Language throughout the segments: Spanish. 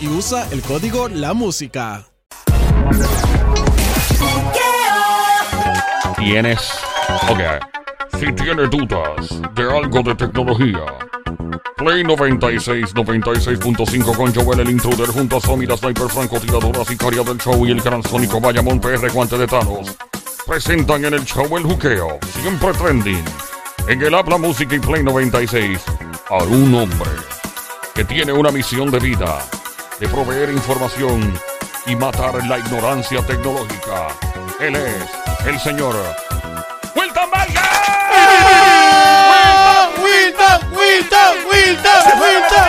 Y usa el código La Música. Tienes. Ok. Si tienes dudas de algo de tecnología. Play 96, 96.5 con Joel el Intruder junto a Somi, la Sniper Francotiradora Sicaria del Show y el gran Sónico Bayamón PR Guante de Thanos. Presentan en el show el juqueo, siempre trending. En el Habla Música y Play 96 a un hombre que tiene una misión de vida de proveer información y matar la ignorancia tecnológica. Él es el señor Wilton Vargas. Wilton, Wilton, Wilton, Wilton.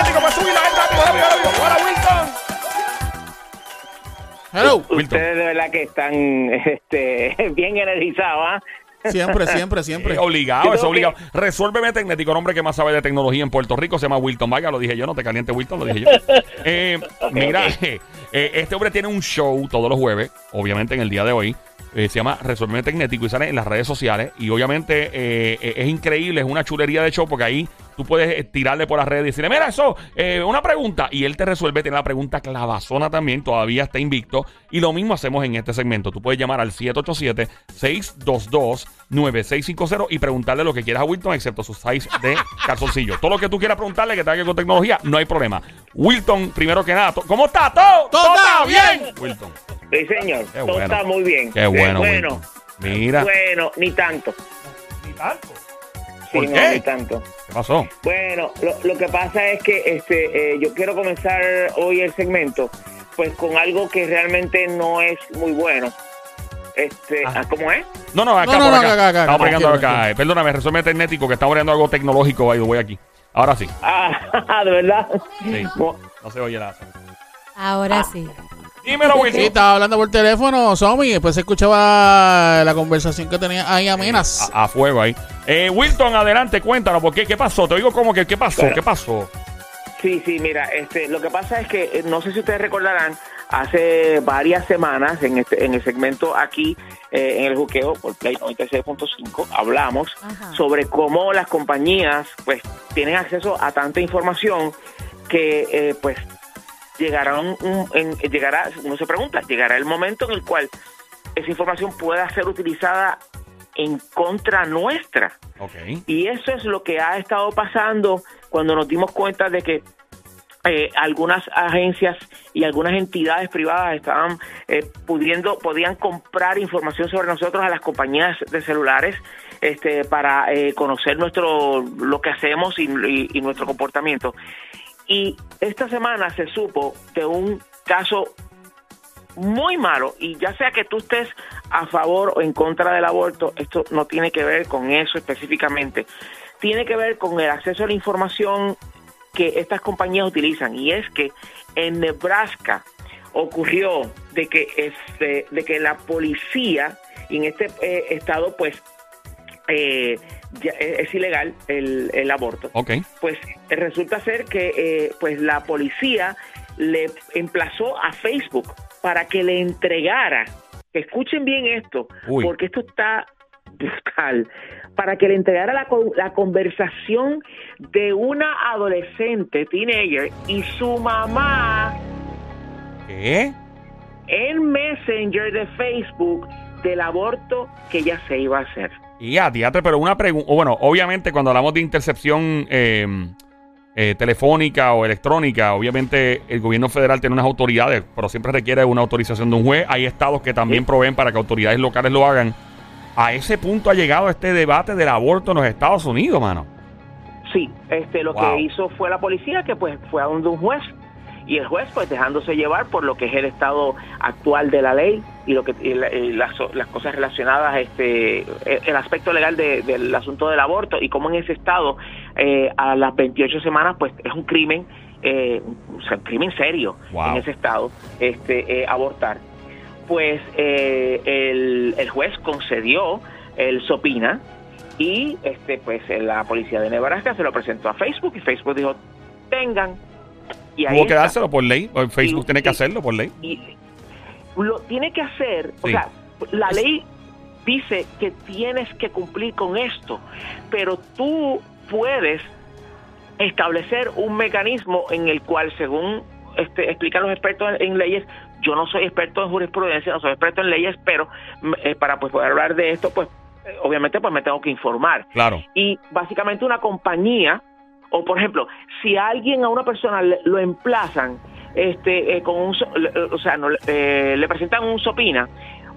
Hello. Wilton. Ustedes de verdad que están este, bien energizados, ¿ah? Siempre, siempre, siempre. Eh, obligado, Yo es creo obligado. que- Resuélveme Tecnético, el hombre que más sabe de tecnología en Puerto Rico, se llama Wilton Vargas, lo dije yo, no te caliente Wilton, lo dije yo. Eh, mira, eh, este hombre tiene un show todos los jueves, obviamente en el día de hoy. eh, se llama Resuélveme Tecnético y sale en las redes sociales. Y obviamente es increíble, es una chulería de show porque ahí tú puedes tirarle por las redes y decirle, mira eso, eh, una pregunta. Y él te resuelve, tiene la pregunta clavazona también, todavía está invicto. Y lo mismo hacemos en este segmento. Tú puedes llamar al 787-622-9650 y preguntarle lo que quieras a Wilton, excepto su size de calzoncillo. Todo lo que tú quieras preguntarle que tenga que ver con tecnología, no hay problema. Wilton, primero que nada, ¿cómo está? ¿Todo? ¡Todo está bien! Wilton. Sí, señor. Qué Todo bueno. está muy bien. Qué bueno, bueno. Wilton. Mira. Bueno, ni tanto. Ni tanto. Sí, ¿Por no, qué? ni tanto. ¿Qué pasó? Bueno, lo, lo que pasa es que este, eh, yo quiero comenzar hoy el segmento pues con algo que realmente no es muy bueno. Este, Ajá. ah, ¿Cómo es? No, no, acá, No, no, por acá. acá, acá, Estamos acá, bregando acá. Eh, Perdóname, resuelve tecnético, que estamos bregando algo tecnológico, the way, aquí. Ahora sí. Ah, de verdad. Sí. No se oye nada. Ahora sí. Dímelo, Wilton. Sí, estaba hablando por teléfono, Somi, y después se escuchaba la conversación que tenía ahí amenas. A, a fuego ahí. Eh, Wilton, adelante, cuéntanos, ¿por qué? ¿Qué pasó? Te oigo como que, ¿qué pasó? Bueno. ¿Qué pasó? Sí, sí, mira, este, lo que pasa es que eh, no sé si ustedes recordarán, hace varias semanas en este, en el segmento aquí eh, en el juqueo por Play 96.5 hablamos Ajá. sobre cómo las compañías pues tienen acceso a tanta información que eh, pues llegará un, un- en- llegará uno se pregunta llegará el momento en el cual esa información pueda ser utilizada en contra nuestra. Y eso es lo que ha estado pasando cuando nos dimos cuenta de que eh, algunas agencias y algunas entidades privadas estaban eh, pudiendo podían comprar información sobre nosotros a las compañías de celulares este para eh, conocer nuestro lo que hacemos y, y- y nuestro comportamiento. Y esta semana se supo de un caso muy malo y ya sea que tú estés a favor o en contra del aborto, esto no tiene que ver con eso específicamente, tiene que ver con el acceso a la información que estas compañías utilizan y es que en Nebraska ocurrió de que este de que la policía en este eh, estado pues eh, ya es, es ilegal el, el aborto Ok. pues eh, resulta ser que eh, pues la policía le emplazó a Facebook para que le entregara, escuchen bien esto, Uy. porque esto está brutal, para que le entregara la, la conversación de una adolescente, teenager, y su mamá ¿Qué? en Messenger de Facebook del aborto que ella se iba a hacer. Y a teatro, pero una pregunta. Bueno, obviamente, cuando hablamos de intercepción, eh, eh, telefónica o electrónica, obviamente el gobierno federal tiene unas autoridades, pero siempre requiere una autorización de un juez. Hay estados que también proveen para que autoridades locales lo hagan. A ese punto ha llegado este debate del aborto en los Estados Unidos, mano. Sí, este, lo Wow. que hizo fue la policía que pues fue a donde un juez y el juez pues dejándose llevar por lo que es el estado actual de la ley y lo que y la- y las, las cosas relacionadas este el el aspecto legal de- del asunto del aborto y cómo en ese estado eh, a las 28 semanas pues es un crimen eh, un crimen serio Wow. en ese estado este eh, abortar pues eh, el, el juez concedió el sopina y este pues la policía de Nebraska se lo presentó a Facebook y Facebook dijo tengan y que dárselo por ley. o Facebook tiene que hacerlo por ley. y lo tiene que hacer o sea la ley dice que tienes que cumplir con esto pero tú puedes establecer un mecanismo en el cual según este, explican los expertos en, en leyes yo no soy experto en jurisprudencia no soy experto en leyes pero mm, eh, para pues poder hablar de esto pues eh, obviamente pues me tengo que informar Claro. y básicamente una compañía o por ejemplo si a alguien a una persona lo emplazan este eh, con un o sea no, eh, le presentan un sopina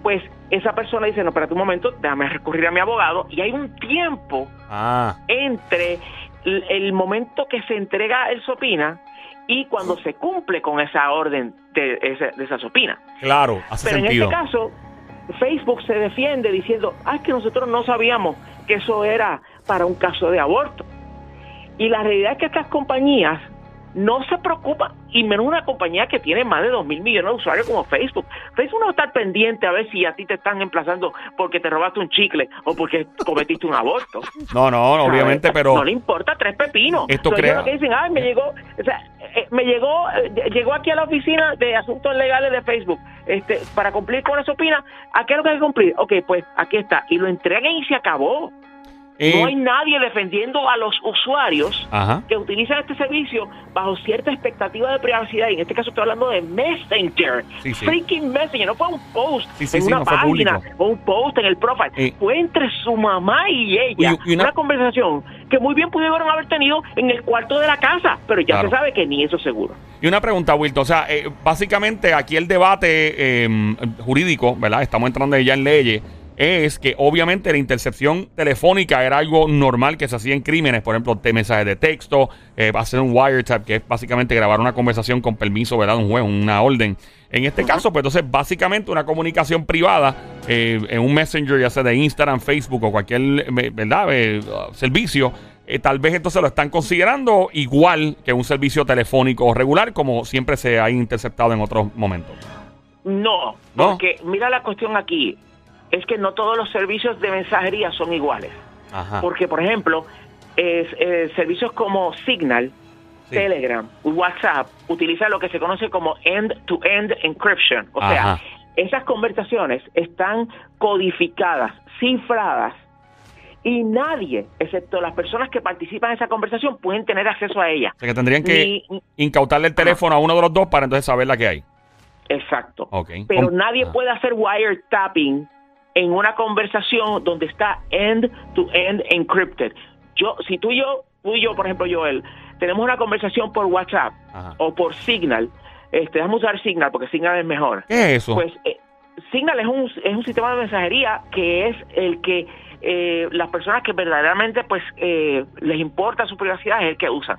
pues esa persona dice no espérate un momento déjame recurrir a mi abogado y hay un tiempo Ah, entre el, el momento que se entrega el sopina y cuando se cumple con esa orden de, esa sopina claro, hace pero sentido. en este caso, Facebook se defiende diciendo, ah, es que nosotros no sabíamos que eso era para un caso de aborto. Y la realidad es que estas compañías no se preocupan, y menos una compañía que tiene más de 2 mil millones de usuarios como Facebook. Facebook no va a estar pendiente a ver si a ti te están emplazando porque te robaste un chicle o porque cometiste un aborto. No, no, no, obviamente, ¿Sabes? pero No le importa tres pepinos. Esto Entonces, crea- lo que dicen, ay, me llegó, o sea, eh, me llegó, eh, llegó aquí a la oficina de asuntos legales de Facebook, este, para cumplir con esa opina, ¿a qué es lo que hay que cumplir? Ok, pues aquí está, y lo entregan y se acabó. Eh, No hay nadie defendiendo a los usuarios ajá. que utilizan este servicio bajo cierta expectativa de privacidad. Y en este caso estoy hablando de Messenger. Sí, sí. Freaking Messenger. No fue un post Sí, en una no página o un post en el profile. Eh. Fue entre su mamá y ella. Y- y una- una... conversación que muy bien pudieron haber tenido en el cuarto de la casa. Pero ya Claro. se sabe que ni eso es seguro. Y una pregunta, Wilton. O sea, eh, básicamente aquí el debate eh, jurídico, ¿verdad? Estamos entrando ya en leyes. Es que obviamente la intercepción telefónica era algo normal que se hacía en crímenes. Por ejemplo, de mensajes de texto, eh, ser un wiretap, que es básicamente grabar una conversación con permiso, ¿verdad? Un juez, una orden. En este caso, pues entonces, básicamente una comunicación privada eh, en un messenger, ya sea de Instagram, Facebook o cualquier, eh, ¿verdad? Eh, servicio. tal vez entonces lo están considerando igual que un servicio telefónico regular, como siempre se ha interceptado en otros momentos. No, ¿No? porque mira la cuestión aquí. Es que no todos los servicios de mensajería son iguales. Ajá. Porque, por ejemplo, eh, servicios como Signal, Sí. Telegram, WhatsApp, utilizan lo que se conoce como end-to-end encryption. O Ajá. sea, esas conversaciones están codificadas, cifradas, y nadie, excepto las personas que participan en esa conversación, pueden tener acceso a ella. O sea que tendrían que Ni- incautarle el teléfono a uno de los dos para entonces saber la que hay. Exacto. Pero Com- nadie ah. puede hacer wiretapping en una conversación donde está end-to-end encrypted. Yo, si tú y yo, tú y yo, por ejemplo, Joel, tenemos una conversación por WhatsApp Ajá. o por Signal, este, déjame usar Signal porque Signal es mejor. ¿Qué es eso? Pues eh, Signal es un, es un sistema de mensajería que es el que eh, las personas que verdaderamente pues eh, les importa su privacidad es el que usan.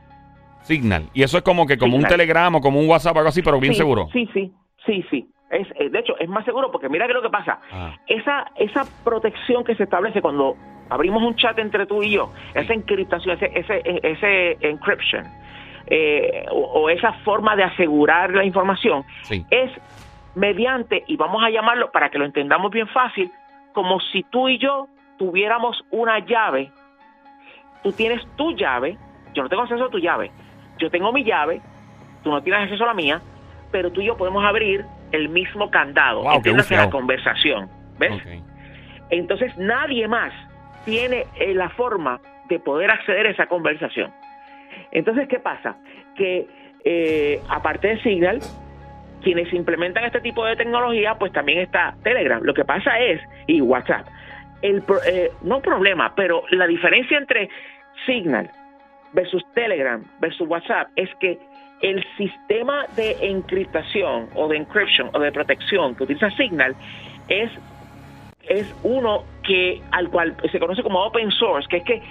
Signal. Y eso es como que como un Signal. Telegram o como un WhatsApp algo así, pero bien Sí, seguro. Sí, sí, sí, sí. Es, eh, de hecho, es más seguro porque mira que lo que pasa. Ah. Esa, esa protección que se establece cuando abrimos un chat entre tú y yo, esa encriptación, ese, ese, ese encryption, eh, o, o esa forma de asegurar la información, Sí. es mediante, y vamos a llamarlo para que lo entendamos bien fácil, como si tú y yo tuviéramos una llave, tú tienes tu llave, yo no tengo acceso a tu llave, yo tengo mi llave, tú no tienes acceso a la mía, pero tú y yo podemos abrir el mismo candado, Wow, entiéndase la conversación, ¿ves? Entonces nadie más tiene eh, la forma de poder acceder a esa conversación. Entonces, ¿qué pasa? Que eh, aparte de Signal, quienes implementan este tipo de tecnología, pues también está Telegram. Lo que pasa es, y WhatsApp, el pro- eh, no problema, pero la diferencia entre Signal versus Telegram versus WhatsApp es que el sistema de encriptación o de encryption o de protección que utiliza Signal es es uno que al cual se conoce como open source, que es que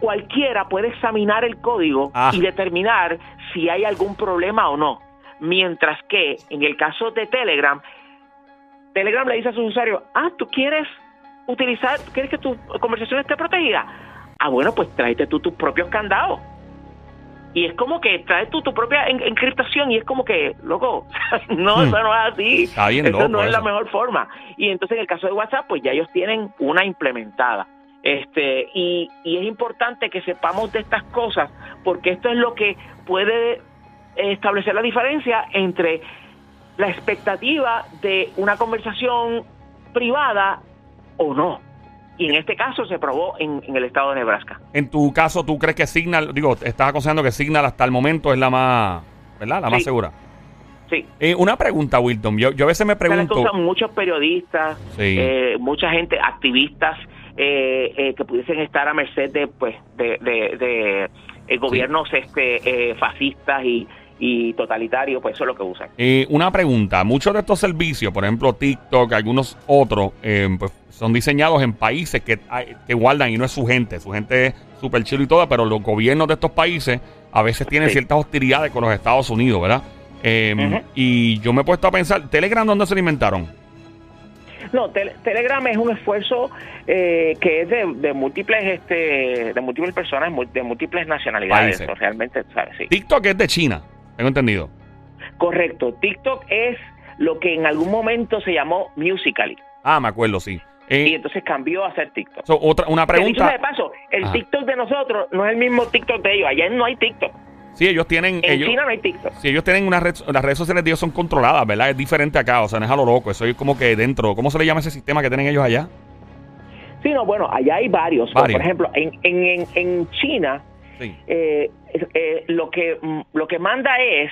cualquiera puede examinar el código Ah. y determinar si hay algún problema o no. Mientras que en el caso de Telegram, Telegram le dice a sus usuarios, ah, tú quieres utilizar, ¿tú quieres que tu conversación esté protegida? Ah, bueno, pues tráete tú tus propios candados. Y es como que traes tú tu propia en- encriptación y es como que, loco, no, Hmm. eso no es así. Está bien eso loco no es la mejor forma. Y entonces en el caso de WhatsApp, pues ya ellos tienen una implementada. Este, y, y es importante que sepamos de estas cosas, porque esto es lo que puede establecer la diferencia entre la expectativa de una conversación privada o no. Y en este caso se probó en, en el estado de Nebraska. En tu caso, ¿tú crees que Signal, digo, estás aconsejando que Signal hasta el momento es la más, ¿verdad? La más Sí. segura. Sí. Eh, una pregunta, Wilton. Yo, yo a veces me pregunto. muchos periodistas, Sí. eh, mucha gente, activistas eh, eh, que pudiesen estar a merced de, pues, de, de, de, eh, gobiernos este, eh, fascistas y, y totalitarios, pues eso es lo que usan. Una pregunta. Muchos de estos servicios, por ejemplo TikTok, algunos otros, pues son diseñados en países que, que guardan y no es su gente. Su gente es súper chido y todo, pero los gobiernos de estos países a veces tienen Sí. ciertas hostilidades con los Estados Unidos, ¿verdad? Eh, Ujú. Y yo me he puesto a pensar, ¿Telegram dónde se lo inventaron? No, Tel- Telegram es un esfuerzo eh, que es de, de múltiples este, de múltiples personas, de múltiples nacionalidades, realmente, ¿sabes? Sí. TikTok es de China, tengo entendido. Correcto. TikTok es lo que en algún momento se llamó Musical.ly Ah, me acuerdo, sí. Eh, y entonces cambió a ser TikTok. so, otra, una pregunta. de paso, el Ajá. TikTok de nosotros no es el mismo TikTok de ellos. Allá no hay TikTok. Sí, ellos tienen. En ellos, China no hay TikTok. Sí, ellos tienen una red, las redes sociales de ellos son controladas, ¿verdad? Es diferente acá, o sea, no es a lo loco, eso es como que dentro, ¿cómo se le llama ese sistema que tienen ellos allá? Sí, no, bueno, allá hay varios. Varios. Por ejemplo, en, en, en, en China, Sí. eh, eh, lo, que, lo que manda es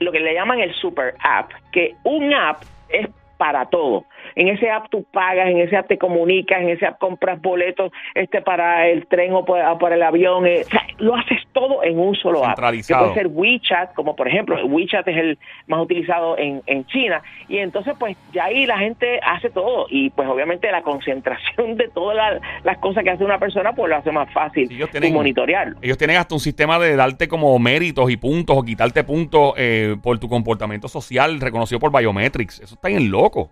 lo que le llaman el super app, que un app es para todo. En ese app tú pagas, en ese app te comunicas, en ese app compras boletos este para el tren o para, el avión. eh, lo haces todo en un solo app. Que puede ser WeChat, como por ejemplo, WeChat es el más utilizado en, en China. Y entonces, pues ya ahí la gente hace todo. Y pues obviamente la concentración de todas la- las cosas que hace una persona, pues lo hace más fácil Sí, ellos tienen- monitorearlo. Ellos tienen hasta un sistema de darte como méritos y puntos o quitarte puntos eh, por tu comportamiento social reconocido por Biometrics. Eso está bien loco.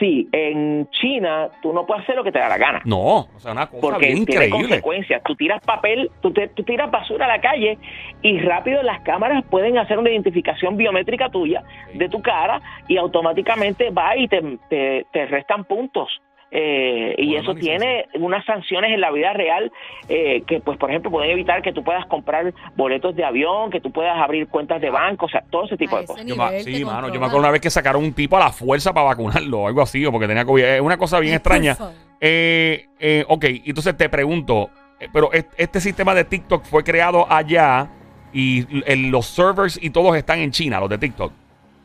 Sí, en China tú no puedes hacer lo que te da la gana. No, o sea, una cosa Porque bien tiene increíble. consecuencias. Tú tiras papel, tú, te- tú tiras basura a la calle y rápido las cámaras pueden hacer una identificación biométrica tuya Sí. de tu cara y automáticamente va y te, te, te restan puntos. Eh, y eso tiene unas sanciones en la vida real eh, que, pues, por ejemplo, pueden evitar que tú puedas comprar boletos de avión, que tú puedas abrir cuentas de banco, o sea, todo ese tipo A de cosas. Yo nivel sí, mano, yo me acuerdo una vez que sacaron un tipo a la fuerza para vacunarlo o algo así, o porque tenía COVID. Es una cosa bien extraña. Eh, eh, ok, entonces te pregunto, eh, pero est- este sistema de TikTok fue creado allá y el- los servers y todos están en China, los de TikTok.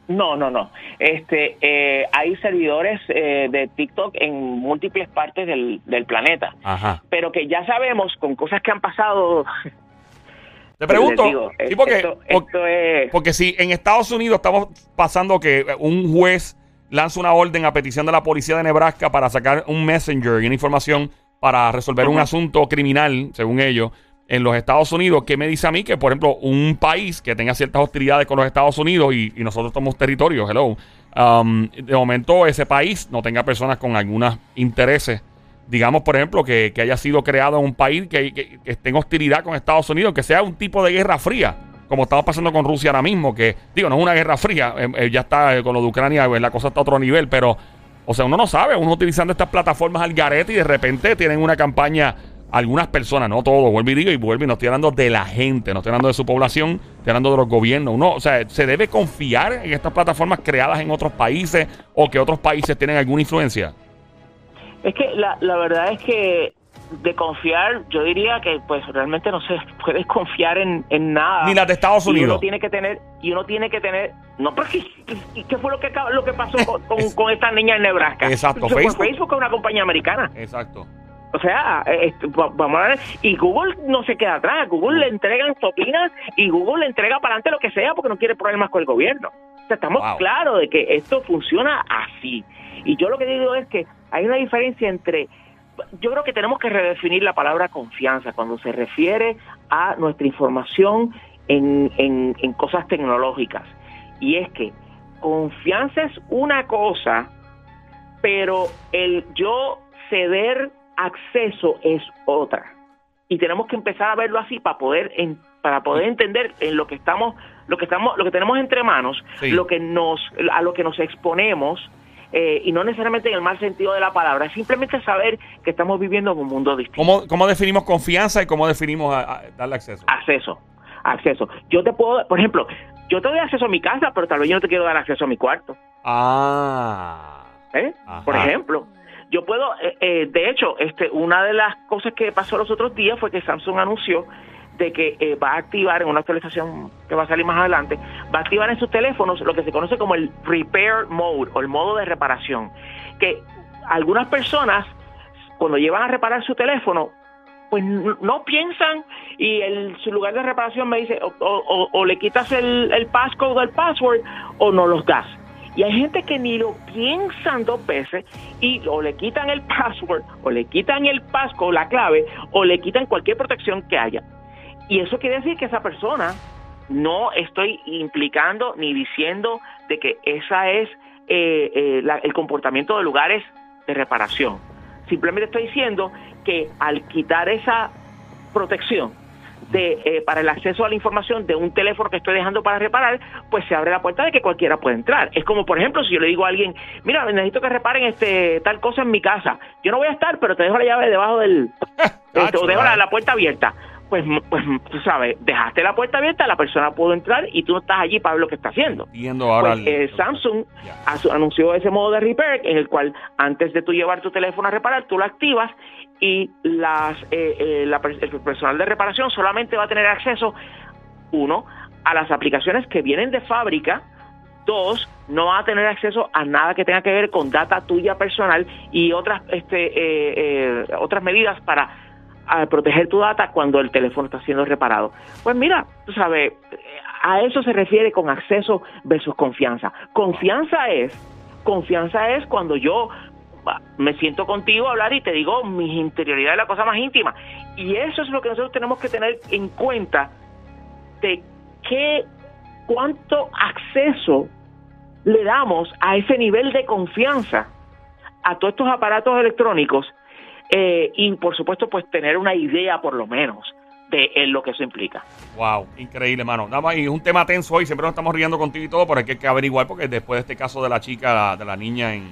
No, no, no. Este, eh, hay servidores eh, de TikTok en múltiples partes del, del planeta, Ajá. pero que ya sabemos con cosas que han pasado. Te pregunto, digo, sí, porque, esto, es porque si en Estados Unidos estamos pasando que un juez lanza una orden a petición de la policía de Nebraska para sacar un messenger y una información para resolver un asunto criminal, según ellos, en los Estados Unidos, ¿qué me dice a mí que, por ejemplo, un país que tenga ciertas hostilidades con los Estados Unidos y, nosotros somos territorio, hello, um, de momento ese país no tenga personas con algunos intereses. Digamos, por ejemplo, que, que haya sido creado en un país que, que- que esté en hostilidad con Estados Unidos, que sea un tipo de guerra fría, como estamos pasando con Rusia ahora mismo, que, digo, no es una guerra fría, eh, eh, ya está eh, con lo de Ucrania, eh, la cosa está a otro nivel, pero, o sea, uno no sabe, uno utilizando estas plataformas al garete y de repente tienen una campaña, algunas personas, no todos, vuelvo y digo, y vuelvo y no estoy hablando de la gente, no estoy hablando de su población, estoy hablando de los gobiernos, uno, o sea, se debe confiar en estas plataformas creadas en otros países o que otros países tienen alguna influencia. Es que la, la verdad es que de confiar, yo diría que pues realmente no se puede confiar en, en nada. Ni las de Estados Y uno Unidos. tiene que tener, y uno tiene que tener, no, pero ¿qué, fue lo que lo que pasó con, con, con esta niña en Nebraska? Exacto, Eso fue Facebook. Facebook es una compañía americana. Exacto. O sea, eh, esto, va- vamos a ver, y Google no se queda atrás, Google le entregan sopinas y Google le entrega para adelante lo que sea porque no quiere problemas con el gobierno. O sea, estamos Wow. claros de que esto funciona así. Y yo lo que digo es que hay una diferencia entre, yo creo que tenemos que redefinir la palabra confianza cuando se refiere a nuestra información en, en, en cosas tecnológicas. Y es que confianza es una cosa, pero el yo ceder acceso es otra. Y tenemos que empezar a verlo así para poder en- para poder entender en lo que estamos lo que estamos lo que tenemos entre manos, Sí. lo que nos a lo que nos exponemos eh, y no necesariamente en el mal sentido de la palabra, es simplemente saber que estamos viviendo en un mundo distinto. ¿Cómo, cómo definimos confianza y cómo definimos a- a darle acceso? Acceso, acceso. Yo te puedo, por ejemplo, yo te doy acceso a mi casa, pero tal vez yo no te quiero dar acceso a mi cuarto. Ah. ¿eh? Por ejemplo, yo puedo, eh, eh, de hecho, este, una de las cosas que pasó los otros días fue que Samsung anunció de que eh, va a activar en una actualización que va a salir más adelante, va a activar en sus teléfonos lo que se conoce como el repair mode o el modo de reparación, que algunas personas cuando llevan a reparar su teléfono pues no piensan y el, su lugar de reparación me dice o- o le quitas el, el passcode o el password o no los das. Y hay gente que ni lo piensan dos veces y o le quitan el password o le quitan el passcode, la clave, o le quitan cualquier protección que haya. Y eso quiere decir que esa persona no estoy implicando ni diciendo de que esa es eh, eh, la- el comportamiento de lugares de reparación. Simplemente estoy diciendo que al quitar esa protección de, eh, para el acceso a la información de un teléfono que estoy dejando para reparar, pues se abre la puerta de que cualquiera puede entrar. Es como, por ejemplo, si yo le digo a alguien, mira, necesito que reparen este tal cosa en mi casa. Yo no voy a estar, pero te dejo la llave debajo del... este, o dejo la, la puerta abierta. Pues, pues, tú sabes, dejaste la puerta abierta, la persona pudo entrar y tú no estás allí para ver lo que está haciendo. Entiendo ahora. Pues, eh, Samsung asu- anunció ese modo de repair en el cual antes de tú llevar tu teléfono a reparar, tú lo activas y las eh, eh, la el personal de reparación solamente va a tener acceso, uno, a las aplicaciones que vienen de fábrica, dos, no va a tener acceso a nada que tenga que ver con data tuya personal y otras este eh, eh, otras medidas para a proteger tu data cuando el teléfono está siendo reparado. Pues mira, tú sabes, a eso se refiere con acceso versus confianza. Confianza es, confianza es cuando yo va, me siento contigo a hablar y te digo mis interioridades, la cosa más íntima. Y eso es lo que nosotros tenemos que tener en cuenta de qué, cuánto acceso le damos a ese nivel de confianza a todos estos aparatos electrónicos eh, y por supuesto pues tener una idea por lo menos de eh, lo que eso implica. Wow, increíble, mano. Nada más, y un tema tenso hoy. Siempre nos estamos riendo contigo y todo, pero hay que, averiguar porque después de este caso de la chica, de la niña en.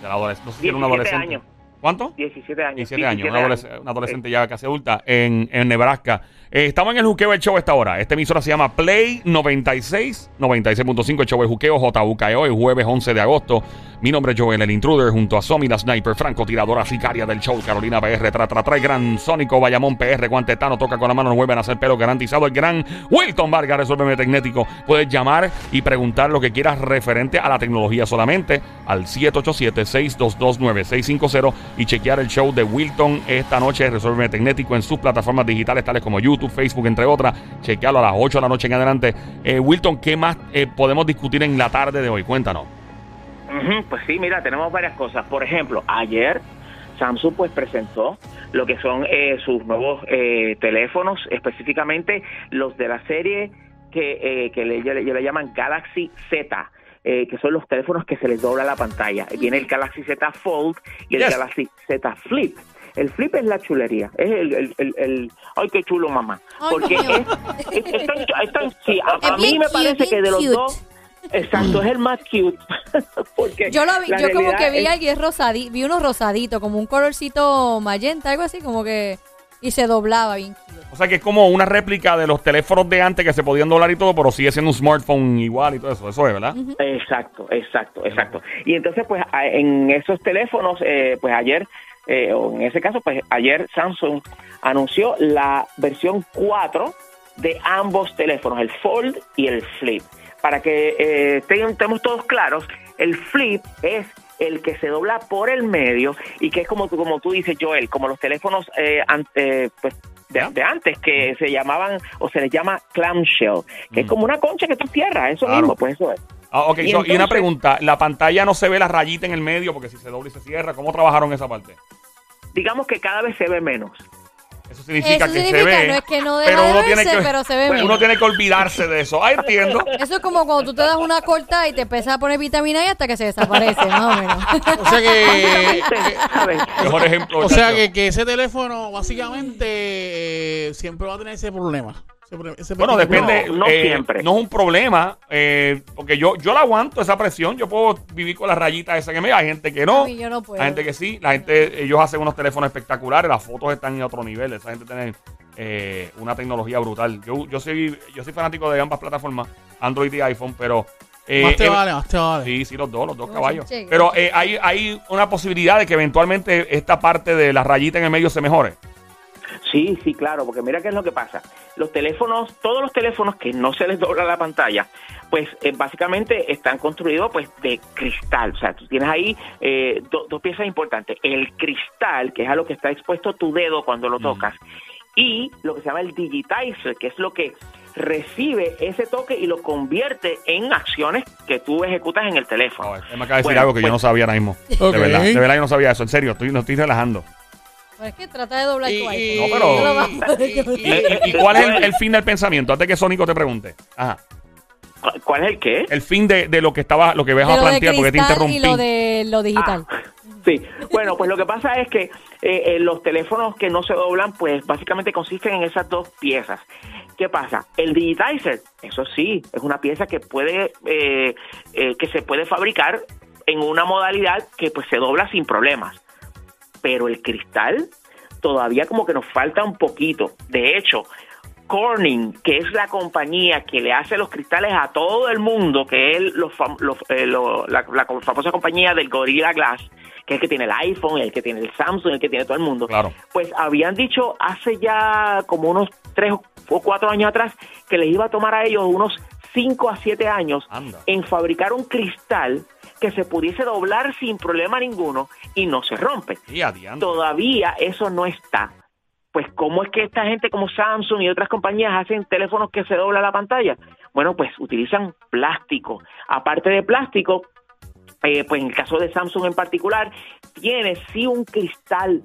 De la adolescente. No sé si era una 17 adolescente. años. ¿Cuánto? 17 años. 17 años, 17 una, adolesc- una adolescente ya casi adulta en, en Nebraska. Eh, estamos en el juqueo del show a esta hora. Esta emisora se llama Play 96, 96.5, el show del juqueo, JUKEO, el jueves 11 de agosto. Mi nombre es Joel, el intruder, junto a Somi, la sniper, francotiradora sicaria del show, Carolina PR, tra, tra, tra, el gran Sónico, Bayamón PR, Guantetano, toca con la mano, no vuelven a hacer pelo garantizado. El gran Wilton Vargas, resuélveme tecnético. Puedes llamar y preguntar lo que quieras referente a la tecnología solamente al 787-622-9650 y chequear el show de Wilton esta noche, resuélveme tecnético en sus plataformas digitales tales como YouTube, Facebook, entre otras. Chequearlo a las 8 de la noche en adelante. Eh, Wilton, ¿qué más eh, podemos discutir en la tarde de hoy? Cuéntanos. Pues sí, mira, tenemos varias cosas. Por ejemplo, ayer Samsung pues presentó lo que son eh, sus nuevos eh, teléfonos, específicamente los de la serie que, eh, que le, le- le llaman Galaxy Z. eh, que son los teléfonos que se les dobla la pantalla. Viene el Galaxy Z Fold y el Yes. Galaxy Z Flip. El flip es la chulería. Es el, el, el, el- ay, qué chulo, mamá. Ay, Porque es, es- es tan, es tan- sí, a, a mí me cute, parece que de los cute. dos, exacto, es el más cute. Porque Yo lo vi, yo como que vi es- alguien rosadito, vi uno rosadito, como un colorcito magenta, algo así, como que y se doblaba bien. O sea que es como una réplica de los teléfonos de antes que se podían doblar y todo, pero sigue siendo un smartphone igual y todo eso. Eso es, ¿verdad? Exacto, exacto, exacto. Y entonces, pues, a- en esos teléfonos, eh, pues ayer, eh, o en ese caso, pues ayer Samsung anunció la versión 4 de ambos teléfonos, el Fold y el Flip. Para que eh, estemos todos claros, el Flip es el que se dobla por el medio y que es como como tú dices, Joel, como los teléfonos eh, an- eh, pues, de, antes que se llamaban o se les llama clamshell, que es como una concha que tú cierras, eso Claro. mismo, pues eso es. Ah, ok, Y so- y, una pregunta. La pantalla no se ve la rayita en el medio porque si se dobla y se cierra. ¿Cómo trabajaron esa parte? Digamos que cada vez se ve menos. Eso significa Eso que significa, se ve. no es que no deja pero de uno tiene verse, que, pero se ve pues. Uno tiene que olvidarse de eso. Ah, entiendo. Eso es como cuando tú te das una corta y te empiezas a poner vitamina Y hasta que se desaparece, más o menos. O sea que. Mejor ejemplo. O sea que, que ese teléfono básicamente eh, siempre va a tener ese problema. Bueno, depende. No, no eh, siempre. No es un problema, eh, porque yo, yo la aguanto esa presión. Yo puedo vivir con las rayitas esa que me. Hay gente que no. A mí yo no puedo. Hay gente que sí. La gente, ellos hacen unos teléfonos espectaculares. Las fotos están en otro nivel. Esa gente tiene eh, una tecnología brutal. Yo, yo soy, yo soy fanático de ambas plataformas, Android y iPhone, pero. eh, Más te vale, más te vale. Sí, sí, los dos, los dos caballos. Pero eh, hay, hay una posibilidad de que eventualmente esta parte de la rayita en el medio se mejore. Sí, sí, claro, porque mira qué es lo que pasa. Los teléfonos, todos los teléfonos que no se les dobla la pantalla, pues eh, básicamente están construidos pues de cristal. O sea, tú tienes ahí eh, do- dos piezas importantes. El cristal, que es a lo que está expuesto tu dedo cuando lo tocas, y lo que se llama el digitizer, que es lo que recibe ese toque y lo convierte en acciones que tú ejecutas en el teléfono. A ver, él me acaba de decir Bueno, algo que yo pues- no sabía ahora mismo. De verdad, de verdad yo no sabía eso. En serio, estoy, no estoy relajando. Pero es que trata de doblar Y- tu y- iPhone. No, pero- vas. ¿Y, y- y cuál es el, el fin del pensamiento? Antes que Sónico te pregunte. Ajá. ¿Cu- ¿Cuál es el qué? El fin de, de lo que estaba, lo que ves De a plantear, porque te interrumpí. y lo de lo digital. Ah, sí, bueno, pues lo que pasa es que eh, eh, los teléfonos que no se doblan, pues básicamente consisten en esas dos piezas. ¿Qué pasa? El digitizer, eso sí, es una pieza que puede, eh, eh, que se puede fabricar en una modalidad que pues se dobla sin problemas. Pero el cristal todavía como que nos falta un poquito. De hecho, Corning, que es la compañía que le hace los cristales a todo el mundo, que es los los, eh, la, la famosa compañía del Gorilla Glass, que es el que tiene el iPhone, el que tiene el Samsung, el que tiene todo el mundo. Claro. Pues habían dicho hace ya como unos tres o cuatro años atrás que les iba a tomar a ellos unos cinco a siete años Anda. en fabricar un cristal que se pudiese doblar sin problema ninguno y no se rompe Y todavía eso no está. Pues, ¿cómo es que esta gente como Samsung y otras compañías hacen teléfonos que se dobla la pantalla? Bueno, pues utilizan plástico. Aparte de plástico, eh, pues en el caso de Samsung en particular, tiene sí un cristal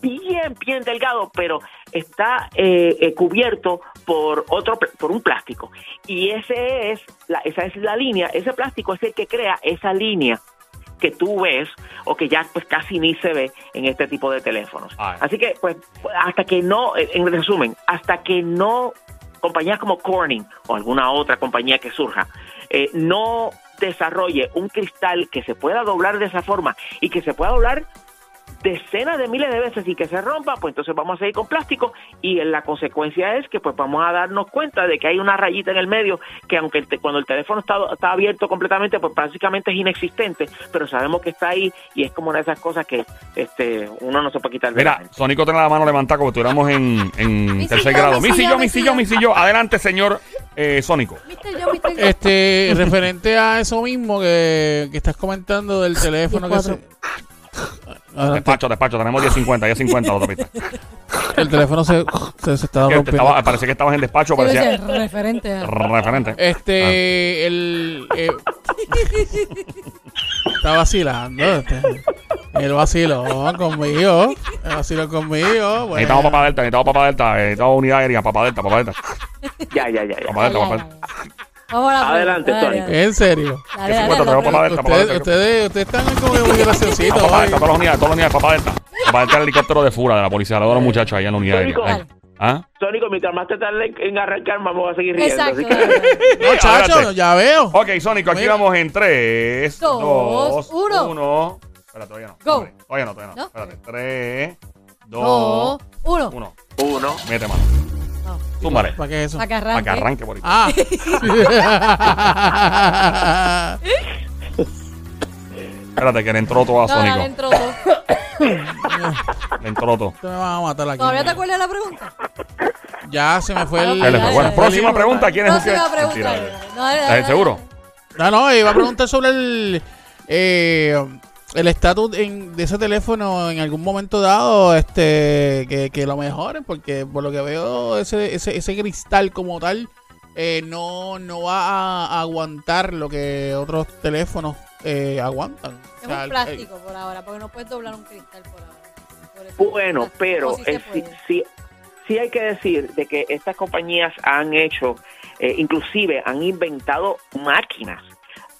bien, bien delgado, pero está eh, eh, cubierto por otro, por un plástico. Y ese es la, esa es la línea, ese plástico es el que crea esa línea que tú ves o que ya pues casi ni se ve en este tipo de teléfonos. Ay. Así que pues hasta que no, eh, en resumen, hasta que no compañías como Corning o alguna otra compañía que surja eh, no desarrolle un cristal que se pueda doblar de esa forma y que se pueda doblar decenas de miles de veces y que se rompa, pues entonces vamos a seguir con plástico y en la consecuencia es que pues vamos a darnos cuenta de que hay una rayita en el medio que aunque el te- cuando el teléfono está, está abierto completamente, pues prácticamente es inexistente, pero sabemos que está ahí y es como una de esas cosas que este uno no se puede quitar Mira. Sónico tiene la mano levantada como si estuviéramos en, en tercer grado. mi Mi sillo, sillo, mi mi sillo, mi sillo. sillo. Adelante, señor eh, Sónico. Este, referente a eso mismo que, que estás comentando del teléfono que se. Adelante. Despacho, despacho. Tenemos 10.50, 10.50 la otra pista. El teléfono se, se, se te rompiendo. estaba- parece que estabas en despacho, parecía referente. a- referente. Este, el. eh, está vacilando. Este, el vaciló conmigo. El vaciló conmigo. Bueno, Necesitamos papá delta, necesitamos papá delta, necesitamos unidad aérea, papá delta, papá delta, Ya, ya, ya, ya. papá delta, Ya, papá ya, delta. Vamos a la Adelante, pregunta, Tony. dale, en serio. dale, ¿Qué dale, supuesto? dale, Tenemos papá delta, papá Ustedes, delta. ustedes, ustedes están como que muy graciositos Papá hoy. delta, todas las unidades, todas las unidades, papá delta. Papá delta el helicóptero de fura de la policía, le doy a los muchachos allá en la unidad aérea. Sónico. Ay. ¿Ah? Sónico, mientras más te tarde en arrancar, vamos a seguir riendo. Exacto. así que- dale, dale. No, chacho, Adelante. ya veo. Ok, Sónico, aquí Mira. vamos en 3, Dos, 2, uno. 1. Espera, todavía no. Go. hombre, Todavía no, todavía no. ¿No? Espérate. 3, ¿Para qué es eso? para que Para arranque. que arranque por ahí. Ah. Espérate, que le entró todo a No, Sónico. entró todo. Le entró todo. Te me van a matar aquí. ¿Todavía te acuerdas de la pregunta? Ya se me fue el. Dale, Dale, dale, bueno, dale. próxima pregunta. ¿Quién es Próxima usted? pregunta. Mentira, No, dale, dale, ¿Estás dale. seguro? No, no, iba a preguntar sobre el. Eh, el estatus en- de ese teléfono en algún momento dado, este, que, que lo mejoren, porque por lo que veo ese, ese, ese cristal como tal eh, no, no va a aguantar lo que otros teléfonos eh, aguantan. Es O sea, un el- plástico por ahora, porque no puedes doblar un cristal por ahora. Por Bueno, pero sí eh, sí, puede. sí, sí hay que decir de que estas compañías han hecho, eh, inclusive han inventado máquinas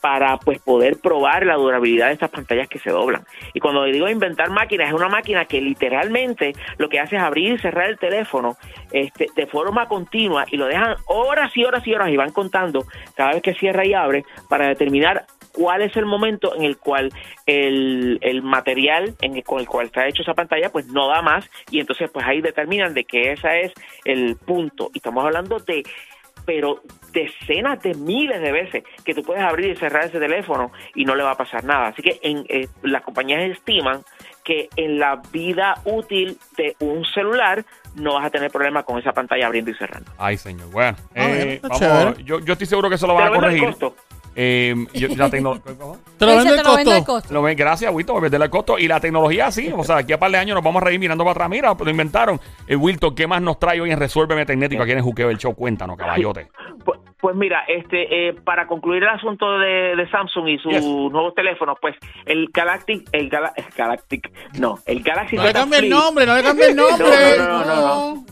para pues poder probar la durabilidad de estas pantallas que se doblan. Y cuando digo inventar máquinas, es una máquina que literalmente lo que hace es abrir y cerrar el teléfono este, de forma continua y lo dejan horas y horas y horas y van contando cada vez que cierra y abre para determinar cuál es el momento en el cual el, el material en el, con el cual está hecho esa pantalla pues no da más y entonces pues ahí determinan de que ese es el punto y estamos hablando de pero decenas de miles de veces que tú puedes abrir y cerrar ese teléfono y no le va a pasar nada. Así que en, eh, las compañías estiman que en la vida útil de un celular no vas a tener problema con esa pantalla abriendo y cerrando. Ay, señor. Bueno, Ah, eh, vamos, yo, yo estoy seguro que eso lo van a el corregir. costo. Eh, yo- la tecnología. Te lo Dice, vende el costo. costo. Lo ven, gracias, Wilton, por perderle el costo. Y la tecnología, sí. O sea, aquí a par de años nos vamos a reír mirando para atrás. Mira, lo inventaron. Eh, Wilton, ¿qué más nos trae hoy en Resuélveme Tecnético aquí en el Juqueo del Show? Cuéntanos, caballote. Pues, pues mira, este, eh, para concluir el asunto de, de Samsung y sus Yes. nuevos teléfonos, pues el Galactic, el, Gala- Galactic, no, el Galaxy No le Z cambie el Flip, nombre, no le cambie el nombre. No, no, no, no,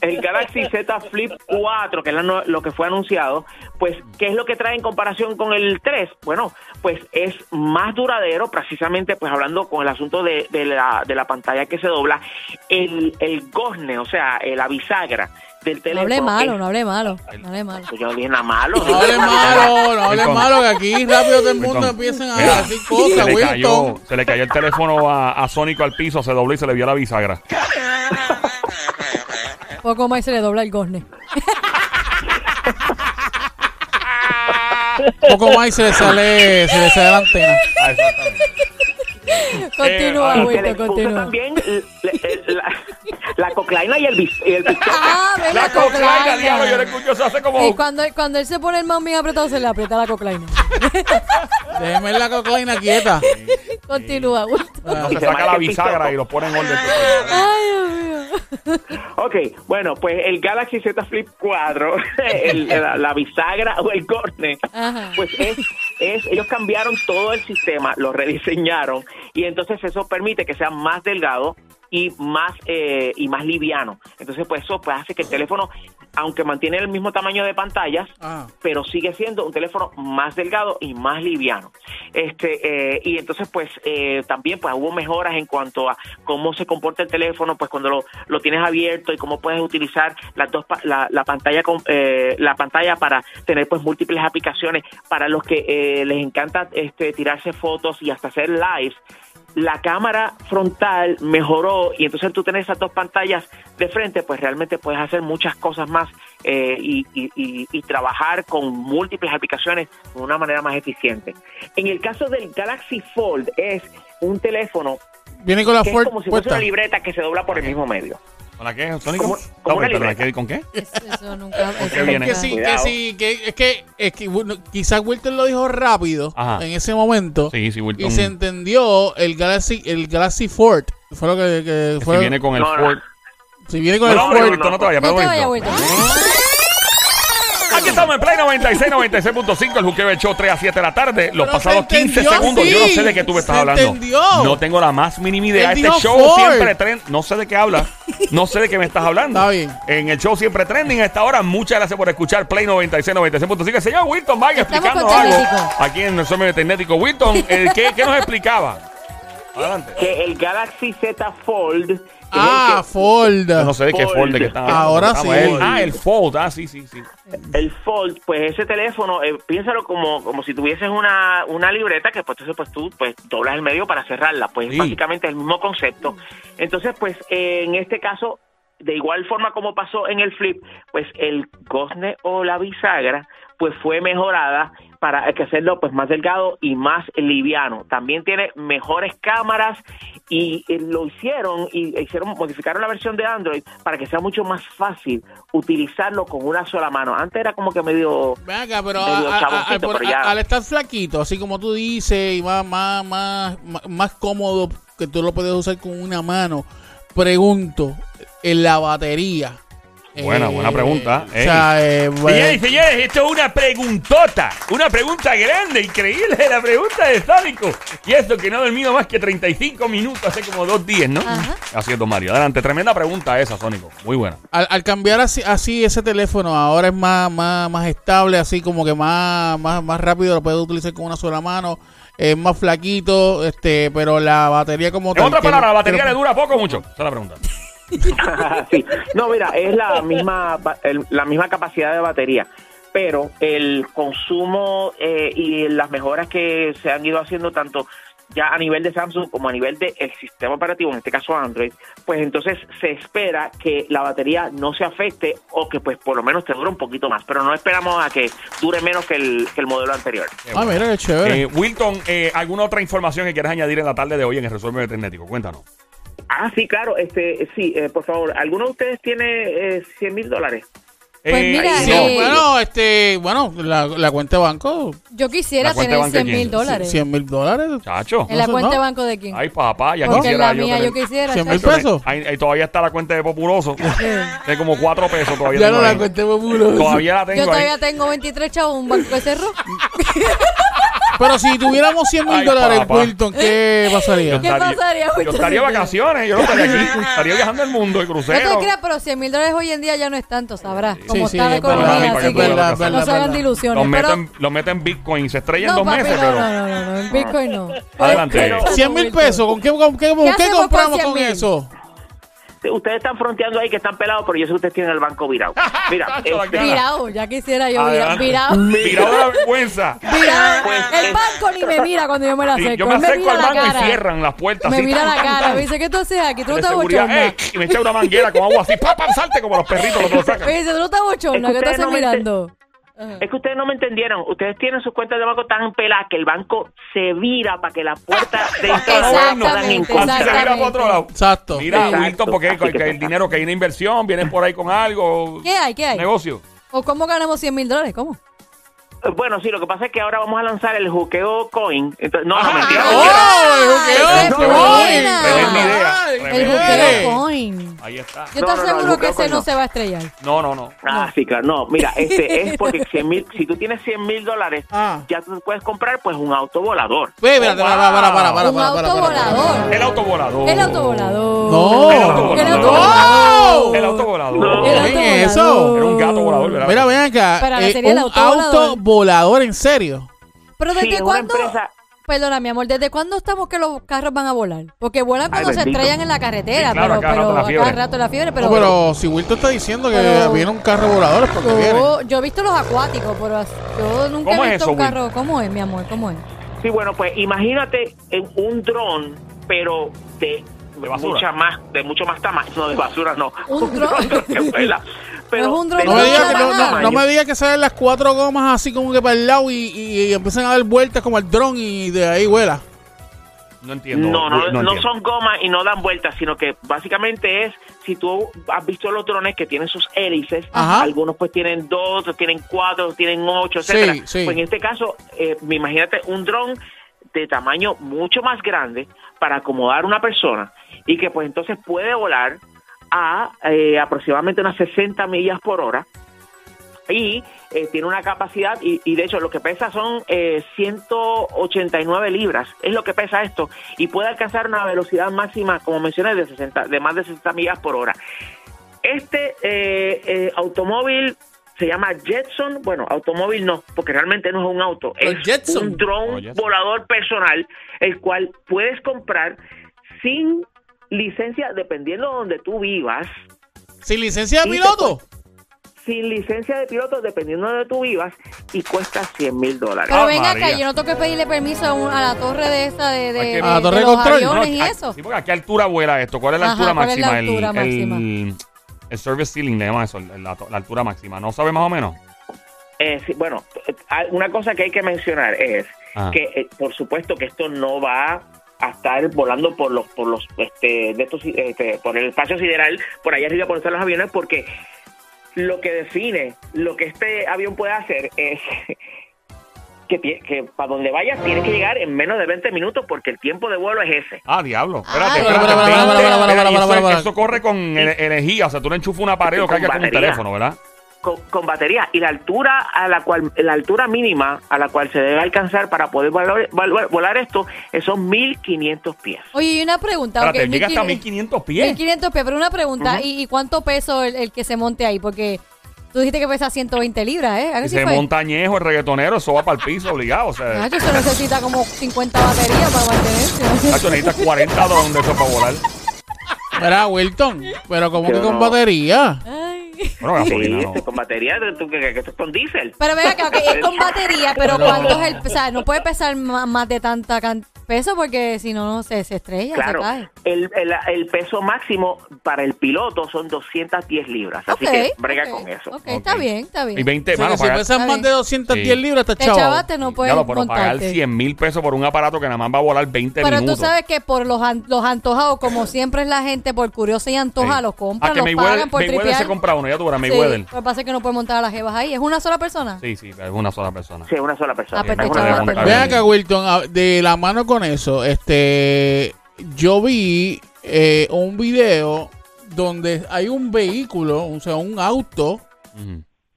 el Galaxy Z Flip 4, que es la no- lo que fue anunciado, pues, ¿qué es lo que trae en comparación con el 3? Bueno, pues es más duradero, precisamente, pues hablando con el asunto de, de la, de la pantalla que se dobla, el, el gozne, o sea, la bisagra del No teléfono. hable malo, es- no hable malo. No hable malo. Pues yo no dije nada malo. No hables malo, no Wilton. malo, que aquí rápido todo el mundo empiezan a Mira, decir cosas, se, le cayó, se le cayó el teléfono a, a Sónico al piso, se dobló y se le vio la bisagra. Poco más y se le dobla el gozne. Poco más y se le sale, se le sale la antena. Ah, exactamente. Continúa, se Wilton, continúa. también la, la coclaina y el, bis, y el bizcocho. Ah, La la coclaina, diablo, yo le escucho eso hace como... Y cuando, cuando él se pone el man bien apretado, se le aprieta la coclaina. Déjeme la coclaina quieta. Continúa, Wilton. No, Y se se saca la bisagra y lo pone en orden. Ay, Dios mío. Ok, bueno, pues el Galaxy Z Flip 4, el- la, la bisagra o el corne, Ajá. pues es, es, ellos cambiaron todo el sistema, lo rediseñaron y entonces eso permite que sea más delgado y más eh, y más liviano. Entonces, pues eso pues, hace que el teléfono, aunque mantiene el mismo tamaño de pantallas, Ah. pero sigue siendo un teléfono más delgado y más liviano. Este eh, y entonces pues eh, también pues hubo mejoras en cuanto a cómo se comporta el teléfono pues cuando lo, lo tienes abierto y cómo puedes utilizar las dos pa- la, la pantalla con eh, la pantalla para tener pues múltiples aplicaciones para los que eh, les encanta este tirarse fotos y hasta hacer lives la cámara frontal mejoró y entonces tú tienes esas dos pantallas de frente, pues realmente puedes hacer muchas cosas más eh, y, y- y- y trabajar con múltiples aplicaciones de una manera más eficiente. En el caso del Galaxy Fold es un teléfono Viene con la que es como si fuese una libreta que se dobla por el mismo medio. ¿Con la qué, No, libreta. ¿qué- ¿Con qué? Eso, eso nunca. eso qué viene? Que sí, que sí, que es que, es que bueno, quizás Wilton lo dijo rápido Ajá. en ese momento Sí, sí, Wilton. y se entendió el Galaxy, el Galaxy Ford. Fue lo que, que Que fue. si viene con el No, no. Ford. si viene con No, el no, Ford. no, Wilton, no te vayas, No pero te vayas, Wilton. Aquí estamos en Play 96, 96.5, el juqueo del show 3 a 7 de la tarde. Los Pero pasados se 15 entendió, segundos, yo no sé de qué tú me estás Se hablando. entendió. No tengo la más mínima idea. Él Este dijo show Ford. siempre trend. No sé de qué habla. No sé de qué me estás hablando. Está bien. En el show siempre trending a esta hora. Muchas gracias por escuchar Play 96, 96.5. Señor Wilton, vaya Estamos explicando con algo. Aquí en el Summit Tecnético. Wilton, eh, ¿qué, ¿qué nos explicaba? Adelante. Que el Galaxy Z Fold Ah, que- no sé de qué Fold. Ford de hablando. Ahora sí. ah, el Fold. Ah, sí, sí, sí. el Fold, pues ese teléfono, eh, piénsalo como, como si tuvieses una, una libreta que pues entonces pues tú pues doblas el medio para cerrarla, pues Sí. básicamente el mismo concepto. Entonces pues eh, en este caso de igual forma como pasó en el flip, pues el gozne o la bisagra pues fue mejorada para que hacerlo pues más delgado y más liviano. También tiene mejores cámaras y eh, lo hicieron y hicieron modificaron la versión de Android para que sea mucho más fácil utilizarlo con una sola mano. Antes era como que medio Ven acá, pero, medio a- a- a- chaboncito, al, por- pero ya- al estar flaquito, así como tú dices, y más, más, más, más- más cómodo que tú lo puedes usar con una mano, pregunto, en la batería. Buena, buena pregunta. O sea, eh, bueno, Señores señores, esto es una preguntota. Una pregunta grande, increíble, la pregunta de Sónico. Y esto que no ha dormido más que 35 minutos hace como dos días, ¿no? Ajá. Así es, don Mario. Adelante, tremenda pregunta esa, Sónico. Muy buena. al, al cambiar así, así ese teléfono, ahora es más, más, más estable, así como que más, más, más rápido, lo puedes utilizar con una sola mano. Es más flaquito, este, pero la batería como En tal. otras que- palabras, la batería le dura poco o mucho. Esa es la pregunta. sí. No, mira, es la misma ba- el- la misma capacidad de batería, pero el consumo eh, y las mejoras que se han ido haciendo tanto ya a nivel de Samsung como a nivel del sistema operativo, en este caso Android, pues entonces se espera que la batería no se afecte o que pues por lo menos te dure un poquito más, pero no esperamos a que dure menos que el, que el modelo anterior. Ah, mira, qué chévere. Eh, Wilton, eh, ¿alguna otra información que quieras añadir en la tarde de hoy en el Resuelve Tecnético? Cuéntanos. Ah, sí, claro, este, sí, eh, por favor, ¿alguno de ustedes tiene eh, 100 mil dólares? Pues mira, Sí, no. eh, bueno, este, bueno, la, la cuenta de banco, Yo quisiera ¿La cuenta de tener banco de 100 mil quién? dólares. 100 mil dólares. Chacho. ¿En la Eso cuenta no. de banco de quién? Ay, papá, ya Porque en quisiera la yo mía tener- yo quisiera. 100 mil chacho. pesos. Ahí, ahí todavía está la cuenta de Populoso. De como cuatro pesos todavía. Ya tengo no la ahí. cuenta de populoso. Todavía la tengo Yo ahí. todavía tengo 23 chavos, un banco que cerró. Pero si tuviéramos 100 mil Ay, dólares, papá. Wilton, ¿qué pasaría? ¿Qué pasaría, Yo Wilton, estaría de si te- vacaciones, yo no estaría aquí. Estaría viajando el mundo, el No crucero. te creas, pero 100 mil dólares hoy en día ya no es tanto, sabrás. Como sí, está la es verdad, economía, así que lo que no hace. se hagan de Los ilusiones. Pero, en, los meto en Bitcoin. Se estrella en no, dos papi, meses, no, pero. no, no, no, no, en Bitcoin no. Adelante. Pero- 100 mil pesos, ¿con qué, con qué, con qué hacemos con compramos 100 con mil? eso? Ustedes están fronteando ahí que están pelados, pero yo sé que ustedes tienen el banco virado. Mira, este. Virado, ya quisiera yo, virado. Tirado de la vergüenza. Virado. Pues, El banco ni me mira cuando yo me la Sí, acerco. yo me acerco mira al la banco y cara. cierran las puertas. Me así, mira tan, la cara, tan. me dice, ¿qué tú haces aquí? Tú no estás bochorna. ¡eh! y me echa una manguera con agua así, ¡pam, pam! Salte como los perritos los sacan. Me dice, tú no estás bochorna, ¿qué me mirando? Ajá. Es que ustedes no me entendieron. Ustedes tienen sus cuentas de banco tan peladas que el banco se vira para que la puerta de puedan Así se mira para otro lado. Exacto. Mira, Exacto. Wilton, porque Así que que- el dinero que hay una inversión, vienen por ahí con algo. ¿Qué hay? ¿Qué hay? Negocio. ¿O cómo ganamos 100 mil dólares? ¿Cómo? Eh, Bueno, sí, lo que pasa es que ahora vamos a lanzar el juqueo coin. Entonces, no, no, mentira. oh, mentira. ¡Oh, el juqueo coin! Es mi idea. El juqueo coin. Ahí está. Yo No, te no, no, aseguro el que juqueo ese no no. se va a estrellar. No, no, no. Ah, sí, claro. No, mira, este es porque 100 mil, si tú tienes 100 mil dólares, Ah. ya tú puedes comprar pues un auto volador. Ve, espérate, Oh, para, para, para, para, para, Un para, auto para, para. volador. El auto volador. El auto volador. No. El auto El auto volador. volador. El auto volador. No. El auto ¿Ven eso? volador. Era un gato volador, ¿verdad? Mira, ven acá. Pero eh, sería el un auto auto volador. volador, en serio. Pero Sí, ¿desde es una cuándo? empresa. Perdona, mi amor, ¿desde cuándo estamos que los carros van a volar? Porque vuelan cuando se bendito. estrellan en la carretera, Sí, claro, pero, a cada rato la fiebre. cada rato la fiebre. Pero, No, pero si Wilton está diciendo que Pero- viene un carro volador es porque viene. yo, yo he visto los acuáticos, pero as- yo nunca ¿Cómo he es visto eso, un Will? carro. ¿Cómo es, mi amor? ¿Cómo es? Sí, bueno, pues imagínate en un dron, pero de, De basura. mucha más, de mucho más tamaño, no de basura, no. Un dron. que vuela, pero No es un dron, de No me, no, digas no, que, no, no, me digas que salen las cuatro gomas así como que para el lado y, y- y empiezan a dar vueltas como el dron y de ahí vuela. No entiendo. No, no, no, entiendo. son gomas y no dan vueltas, sino que básicamente es, si tú has visto los drones que tienen sus hélices, Ajá. algunos pues tienen dos, otros tienen cuatro, otros tienen ocho, etcétera. Sí, sí. Pues en este caso, eh, me imagínate un dron de tamaño mucho más grande para acomodar una persona y que pues entonces puede volar a eh, aproximadamente unas 60 millas por hora. Y eh, tiene una capacidad y, y de hecho lo que pesa son eh, 189 libras es lo que pesa esto y puede alcanzar una velocidad máxima como mencioné de 60 de más de 60 millas por hora. Este eh, eh, automóvil se llama Jetson bueno automóvil no porque realmente no es un auto Los es Jetson. un dron Oh, volador personal el cual puedes comprar sin licencia dependiendo de donde tú vivas Sin licencia de piloto. sin licencia de piloto dependiendo de donde tú vivas y cuesta 100 mil dólares. Pero Ah, ven acá, yo no tengo que pedirle permiso a, un- a la torre de esa de, A la torre de de los control. aviones y No, eso. Sí, porque ¿a qué altura vuela esto? ¿Cuál es la Ajá, altura ¿cuál es la máxima? El- altura el- máxima? El service ceiling le llaman eso, la, altura máxima. ¿No sabe más o menos? Eh, sí, bueno, eh, una cosa que hay que mencionar es Ajá. que, eh, por supuesto, que esto no va a estar volando por los, por los, este, de estos, este, por el espacio sideral, por allá arriba, por están los aviones, porque lo que define lo que este avión puede hacer es que, para donde vayas tienes que llegar en menos de 20 minutos, porque el tiempo de vuelo es ese. Ah, diablo. Ah, Espérate, espérate. eso- corre con ener- energía, o sea, tú le enchufas un aparelho Con carga con un teléfono, ¿verdad? Con, con batería y la altura a la cual la altura mínima a la cual se debe alcanzar para poder volar, volar- volar esto eh, son 1500 pies. Oye, y una pregunta. Espérate, ok, llega hasta 1500 1500 pies. 1500 pies, pero una pregunta. ¿y, y cuánto peso el, el que se monte ahí? Porque tú dijiste que pesa 120 libras, ¿eh? ¿A que Y sí se fue? montañejo, el reggaetonero, eso va para el piso obligado. O sea, Nacho, eso necesita como 50 baterías para mantenerse. Nacho, necesitas 40 drones de eso para volar. Mira, Wilton, pero como que con batería. Ay. Bueno, Sí, gasolina no. este, con batería, tú, que, que, esto es con diésel. Pero vea que es con batería, pero, Pero- ¿cuánto es el...? O sea, no puede pesar más, de tanta can- peso porque si no, no se, se estrella, Claro, se cae. el, el, el peso máximo para el piloto son 210 libras, así Ok, que brega ok, con eso. Ok, está bien, está bien. Y 20, O sea, mano, que si pagar, pesan Está más bien. de 210 Sí. libras, está Te chavo. chavaste, no puedes Diablo, pero pagar montarte. 100 mil pesos por un aparato que nada más va a volar 20 Pero minutos. tú sabes que por los, an- los antojados, como siempre es la gente, por curiosa y antoja, Sí. los compran, Ah, que los Mayweather, pagan por Mayweather tripear. se compra uno, tú verás, Sí. Lo que pasa es que no puede montar a las jevas ahí. ¿Es una sola persona? Sí, sí, es una sola persona. Sí, es una sola persona. Ah, pues te Es una chavaste, sola Está Ven persona. acá, Wilton, a- de la mano con eso, este, yo vi eh, un video donde hay un vehículo, o sea, un auto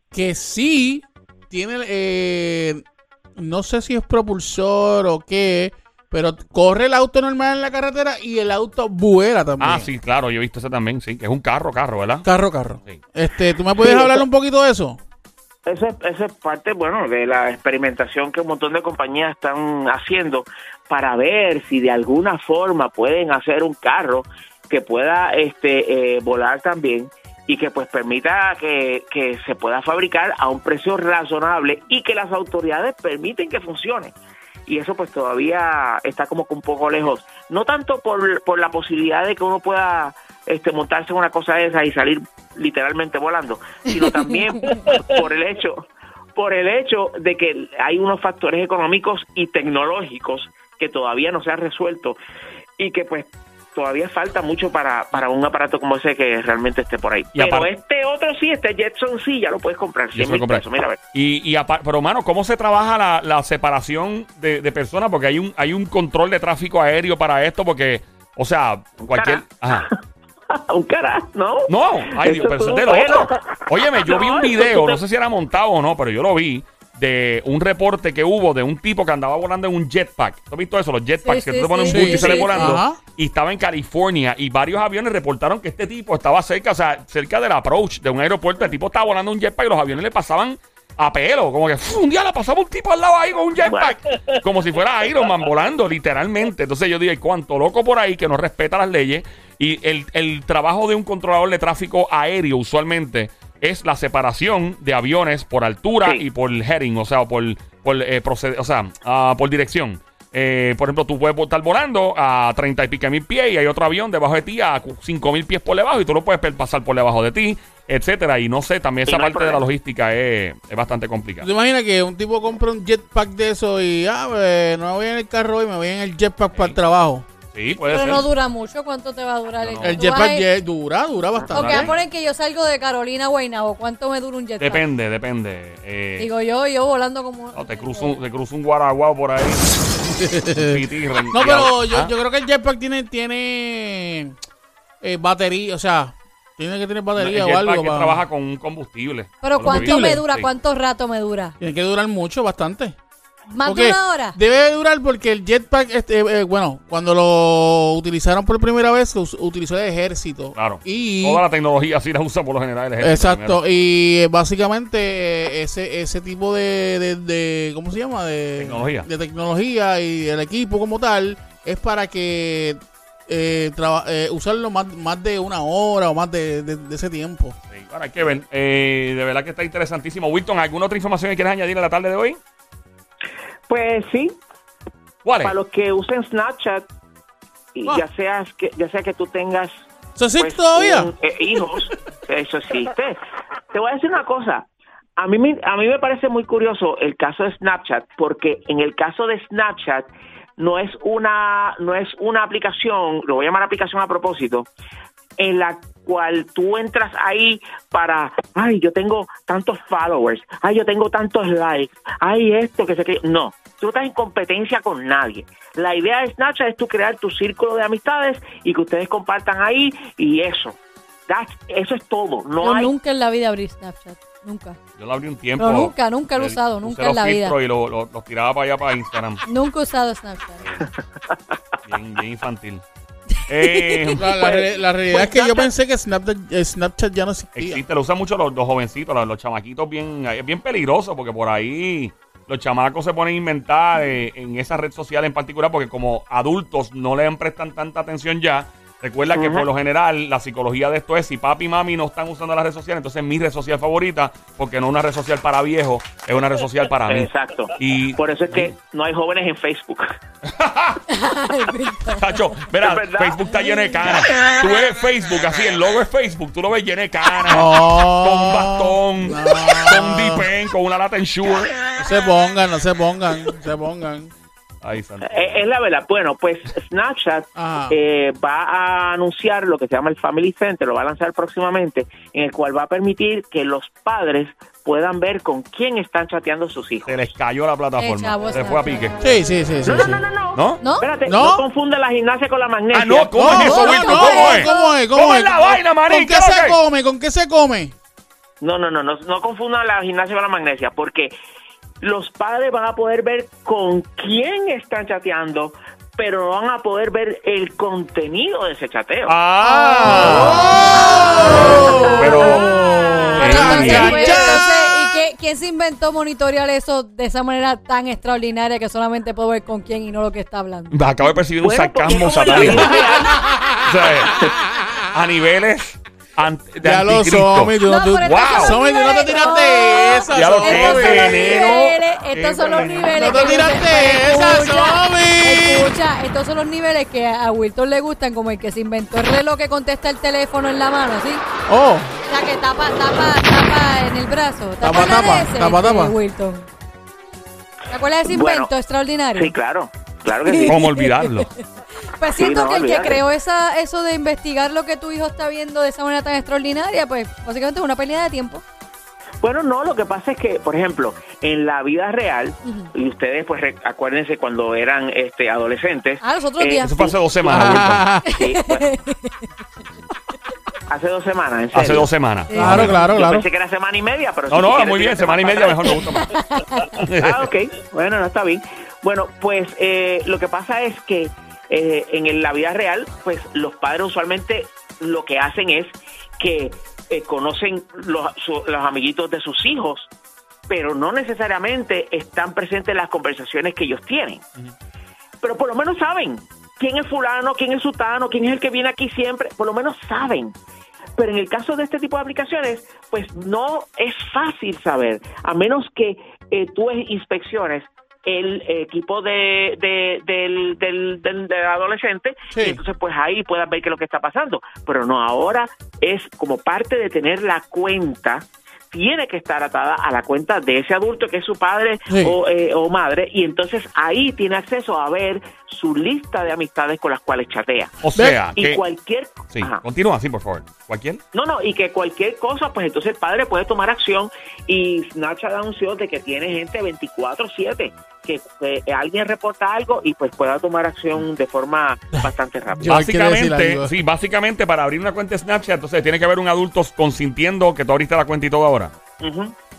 que sí tiene, eh, no sé si es propulsor o qué, pero corre el auto normal en la carretera y el auto vuela también. Ah, sí, claro, yo he visto ese también, sí, que es un carro, carro, ¿verdad? Carro, carro. Sí. Este, ¿tú me puedes Sí, hablar eso- un poquito de eso? Eso, es- eso es parte, bueno, de la experimentación que un montón de compañías están haciendo para ver si de alguna forma pueden hacer un carro que pueda este, eh, volar también y que pues permita que, que se pueda fabricar a un precio razonable y que las autoridades permiten que funcione. Y eso pues todavía está como que un poco lejos. No tanto por, por la posibilidad de que uno pueda este, montarse en una cosa de esa y salir literalmente volando, sino también por el hecho por el hecho de que hay unos factores económicos y tecnológicos que todavía no se han resuelto y que pues todavía falta mucho para, para un aparato como ese que realmente esté por ahí. Y Pero este otro sí, este Jetson sí, ya lo puedes comprar. Ya 100 se mil lo pesos, mira a ver. Y, y pero, mano, ¿cómo se trabaja la, la separación de, de personas? Porque hay un, hay un control de tráfico aéreo para esto, porque, o sea, cualquier... Ajá. un cara, ¿no? No, ay Dios, pero es del bueno. otro. Óyeme, yo vi un video, no sé si era montado o no, pero yo lo vi, de un reporte que hubo de un tipo que andaba volando en un jetpack. ¿Tú has visto eso? Los jetpacks Sí, que sí, tú te pones sí. un bulto y sí, volando. ajá. Y estaba en California y varios aviones reportaron que este tipo estaba cerca, o sea, cerca del approach de un aeropuerto. El tipo estaba volando un jetpack y los aviones le pasaban a pelo. Como que un día le pasaba un tipo al lado ahí con un jetpack. Como si fuera Iron Man volando, literalmente. Entonces yo dije, ¿cuánto loco por ahí que no respeta las leyes? Y el, el trabajo de un controlador de tráfico aéreo usualmente es la separación de aviones por altura Sí. y por heading, o sea, por, por, eh, proced- o sea, ah, por dirección. Eh, por ejemplo, tú puedes estar volando a 30 y pico mil pies y hay otro avión debajo de ti a 5 mil pies por debajo y tú lo puedes pasar por debajo de ti, etcétera. Y no sé, también esa no parte de la logística es, es bastante complicada. ¿Tú te imaginas que un tipo compra un jetpack de eso y, ah, pues, no me voy en el carro hoy, me voy en el jetpack para el trabajo? Sí, puede Pero ser. no dura mucho. ¿Cuánto te va a durar? No, no. El vas jetpack jet dura, dura bastante. Ok, a poner que yo salgo de Carolina a Guaynabo. ¿Cuánto me dura un jetpack? Depende, depende. Eh, Digo yo, yo volando como... no, te cruza un, te cruza un guaraguao por ahí. No, pero yo, ¿Ah? yo creo que el jetpack tiene, tiene eh, batería, o sea, tiene que tener batería El o algo. que para- trabaja con un combustible. Pero ¿cuánto me dura? Sí. ¿Cuánto rato me dura? Tiene que durar mucho, bastante. ¿Más Porque de una hora? Debe durar porque el jetpack, este, eh, bueno, cuando lo utilizaron por primera vez, lo utilizó el ejército. Claro. Y, Toda la tecnología así la usa por lo general el ejército exacto, primero. y eh, básicamente eh, ese, ese tipo de, de, de- ¿cómo se llama? De Tecnología. De tecnología y el equipo como tal es para que eh, traba- eh, usarlo más, más de una hora o más de, de- de ese tiempo. Sí, bueno, hay que ver. Eh, de verdad que está interesantísimo. Wilton, ¿alguna otra información que quieras añadir a la tarde de hoy? Pues sí, ¿Cuál es? para los que usen Snapchat, y Ah. ya, seas que, ya sea que tú tengas ¿Eso existe pues, todavía? un- eh, hijos, eso existe. Te voy a decir una cosa. A mí, me- a mí me parece muy curioso el caso de Snapchat, porque en el caso de Snapchat no es una, no es una aplicación, lo voy a llamar aplicación a propósito, en la cual tú entras ahí para, ay, yo tengo tantos followers, ay, yo tengo tantos likes, ay, esto, que sé que... No, tú no estás en competencia con nadie. La idea de Snapchat es tú crear tu círculo de amistades y que ustedes compartan ahí y eso. That's- eso es todo. No Yo hay... nunca en la vida abrí Snapchat. Nunca. Yo lo abrí un tiempo. Pero nunca, nunca lo he Eh, usado, nunca en la vida. filtros Y lo- lo- los tiraba para allá, para Instagram. Nunca he usado Snapchat. Bien, bien infantil. Eh, La, la re- la realidad es que yo pensé que Snapchat, eh, Snapchat ya no existía. existe, lo usan mucho los, los jovencitos, los, los chamaquitos. bien Es bien peligroso porque por ahí los chamacos se ponen a inventar eh, en esa red social en particular porque como adultos no le prestan tanta atención ya. Recuerda que por lo general la psicología de esto es si papi y mami no están usando la red social, entonces mi red social favorita, porque no una red social para viejos, es una red social para mí. Exacto. Y Por eso es que no hay jóvenes en Facebook. Tacho, verá, Es verdad. Facebook está lleno de canas. Tú ves Facebook, así, el logo es Facebook, tú lo ves lleno de canas. No. Con un bastón, No. con dipen, con una lata en Shure. No se pongan, no se pongan, no se pongan. Ay, santo. Eh, Es la verdad. Bueno, pues Snapchat Ajá. eh, va a anunciar lo que se llama el Family Center, lo va a lanzar próximamente, en el cual va a permitir que los padres puedan ver con quién están chateando sus hijos. Se les cayó la plataforma. Se fue a pique. Sí, sí, sí, sí. No, no, sí. no, no, no. ¿No? ¿No? Espérate, ¿No? no, confunde la gimnasia con la magnesia. Ah, no, ¿cómo No, es eso, no, ¿Cómo es? ¿Cómo es? ¿Cómo es la vaina? ¿Con qué ¿Qué es lo se come? ¿Con qué se come? No, no, no, no, no confundan la gimnasia con la magnesia, porque los padres van a poder ver con quién están chateando, pero no van a poder ver el contenido de ese chateo. Ah. Pero. Pero entonces, ya, pues, ya. entonces, ¿y qué- quién se inventó monitorear eso de esa manera tan extraordinaria que solamente puedo ver con quién y no lo que está hablando? Acabo de percibir un Bueno, sarcasmo satánico. a niveles de Ya lo. Somi, tú no, tú, Wow. no te tiraste no. esa, Ya lo Estos son los niveles, estos son los Qué niveles. No te que tiraste esa, escucha, Somi. Escucha, estos son los niveles que a Wilton le gustan, como el que se inventó el reloj que contesta el teléfono en la mano, ¿sí? Oh, O sea, que tapa, tapa, tapa en el brazo. ¿Te Tapa, tapa, de ese, tapa, este, tapa. Wilton? ¿Te acuerdas de ese Bueno, invento extraordinario? Sí, claro, claro que sí. ¿Cómo olvidarlo? Pues Sí, siento no, que el que creó esa, eso de investigar lo que tu hijo está viendo de esa manera tan extraordinaria, pues básicamente es una pérdida de tiempo. Bueno, no, lo que pasa es que, por ejemplo, en la vida real, y ustedes pues re- acuérdense cuando eran este adolescentes. Ah, los otros eh, días. Eso fue hace dos semanas, Ah, sí, bueno. hace dos semanas, en Wilton. Hace serio. dos semanas. Sí. claro, claro, Yo claro. pensé que era semana y media, pero No, si no, quieres muy bien, semana y media mejor me gusta más. Ah, ok. Bueno, no está bien. Bueno, pues eh, lo que pasa es que eh, en el- la vida real, pues los padres usualmente lo que hacen es que eh, conocen los, su- los amiguitos de sus hijos, pero no necesariamente están presentes en las conversaciones que ellos tienen. Pero por lo menos saben quién es fulano, quién es sutano, quién es el que viene aquí siempre, por lo menos saben. Pero en el caso de este tipo de aplicaciones, pues no es fácil saber, a menos que eh, tú inspecciones el equipo de, de- del, del, del- del adolescente Sí. y entonces pues ahí puedas ver qué es lo que está pasando. Pero no, ahora es como parte de tener la cuenta, tiene que estar atada a la cuenta de ese adulto que es su padre Sí. o, eh, o madre y entonces ahí tiene acceso a ver su lista de amistades con las cuales chatea. O sea, Y que. cualquier... Sí, Ajá. continúa así, por favor. ¿Cualquier? No, no, y que cualquier cosa, pues entonces el padre puede tomar acción y Snapchat anunció de que tiene gente 24/7, que eh, alguien reporta algo y pues pueda tomar acción de forma bastante rápida. Básicamente, sí, básicamente para abrir una cuenta de Snapchat, entonces tiene que haber un adulto consintiendo que tú abriste la cuenta y todo ahora.